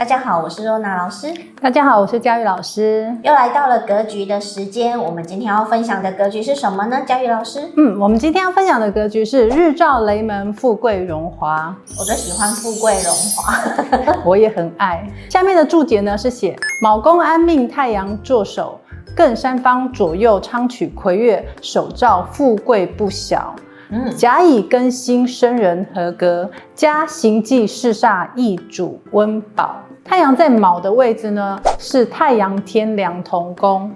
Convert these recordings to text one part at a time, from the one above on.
大家好，我是若娜老师。大家好，我是佳玉老师。又来到了格局的时间，我们今天要分享的格局是什么呢？佳玉老师，嗯，我们今天要分享的格局是日照雷门，富贵荣华。我最喜欢富贵荣华，我也很爱。下面的注解呢是写卯宫安命，太阳坐守，艮三方左右昌曲魁月，手照富贵不小。甲乙庚辛生人合格，加行忌四煞易主温饱。太阳在卯的位置呢，是太阳天梁同宫。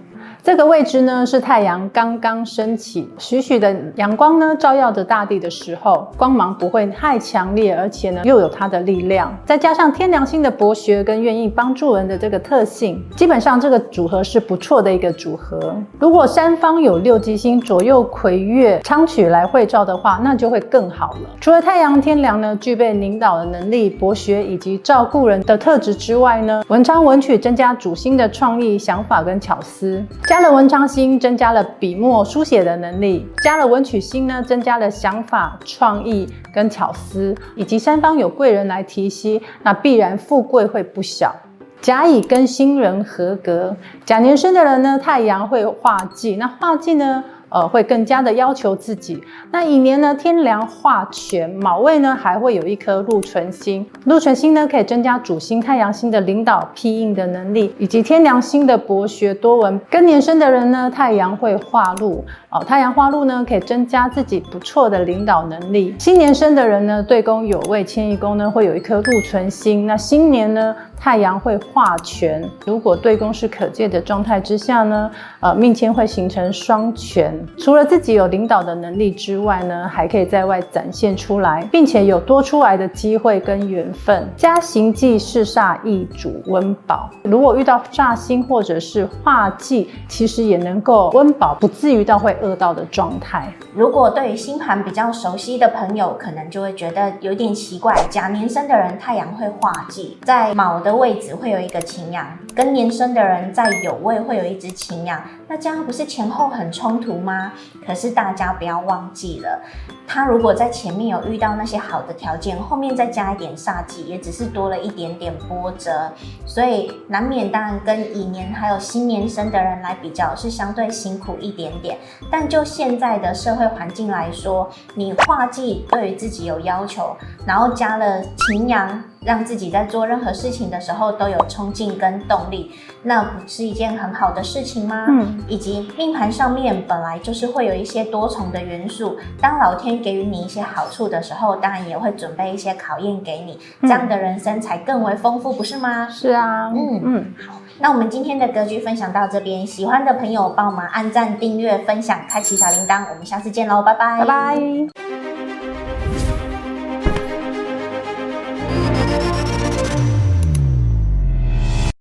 这个位置呢，是太阳刚刚升起，徐徐的阳光呢，照耀着大地的时候，光芒不会太强烈，而且呢，又有它的力量，再加上天梁星的博学跟愿意帮助人的这个特性，基本上这个组合是不错的一个组合。如果三方有六吉星左右魁月昌曲来会照的话，那就会更好了。除了太阳天梁呢，具备领导的能力、博学以及照顾人的特质之外呢，文昌文曲增加主星的创意想法跟巧思。加了文昌星，增加了笔墨书写的能力；加了文曲星呢，增加了想法、创意跟巧思，以及三方有贵人来提携，那必然富贵会不小。甲乙跟新人合格，甲年生的人呢，太阳会化忌，那化忌呢？呃，会更加的要求自己。那乙年呢，天梁化权，卯位呢还会有一颗禄存星。禄存星呢可以增加主星太阳星的领导批应的能力，以及天梁星的博学多闻。庚年生的人呢，太阳会化禄，哦，太阳化禄呢可以增加自己不错的领导能力。辛年生的人呢，对宫有位，迁移宫呢会有一颗禄存星。那新年呢，太阳会化权，如果对宫是可借的状态之下呢，呃，命迁会形成双权。除了自己有领导的能力之外呢，还可以在外展现出来，并且有多出来的机会跟缘分。加刑忌四煞易主温饱，如果遇到煞星或者是化忌，其实也能够温饱，不至于到会饿到的状态。如果对于星盘比较熟悉的朋友，可能就会觉得有点奇怪。甲年生的人太阳会化忌，在卯的位置会有一个擎羊；庚年生的人在有位会有一只擎羊，那这样不是前后很冲突吗？可是大家不要忘记了，他如果在前面有遇到那些好的条件，后面再加一点煞忌，也只是多了一点点波折，所以难免当然跟乙年还有辛年生的人来比较是相对辛苦一点点。但就现在的社会环境来说，你化忌对于自己有要求，然后加了擎羊。让自己在做任何事情的时候都有冲劲跟动力，那不是一件很好的事情吗？嗯，以及命盘上面本来就是会有一些多重的元素，当老天给予你一些好处的时候，当然也会准备一些考验给你，这样的人生才更为丰富，不是吗？是啊，嗯嗯，好，那我们今天的格局分享到这边，喜欢的朋友帮我们按赞、订阅、分享、开启小铃铛，我们下次见喽，拜拜，拜拜。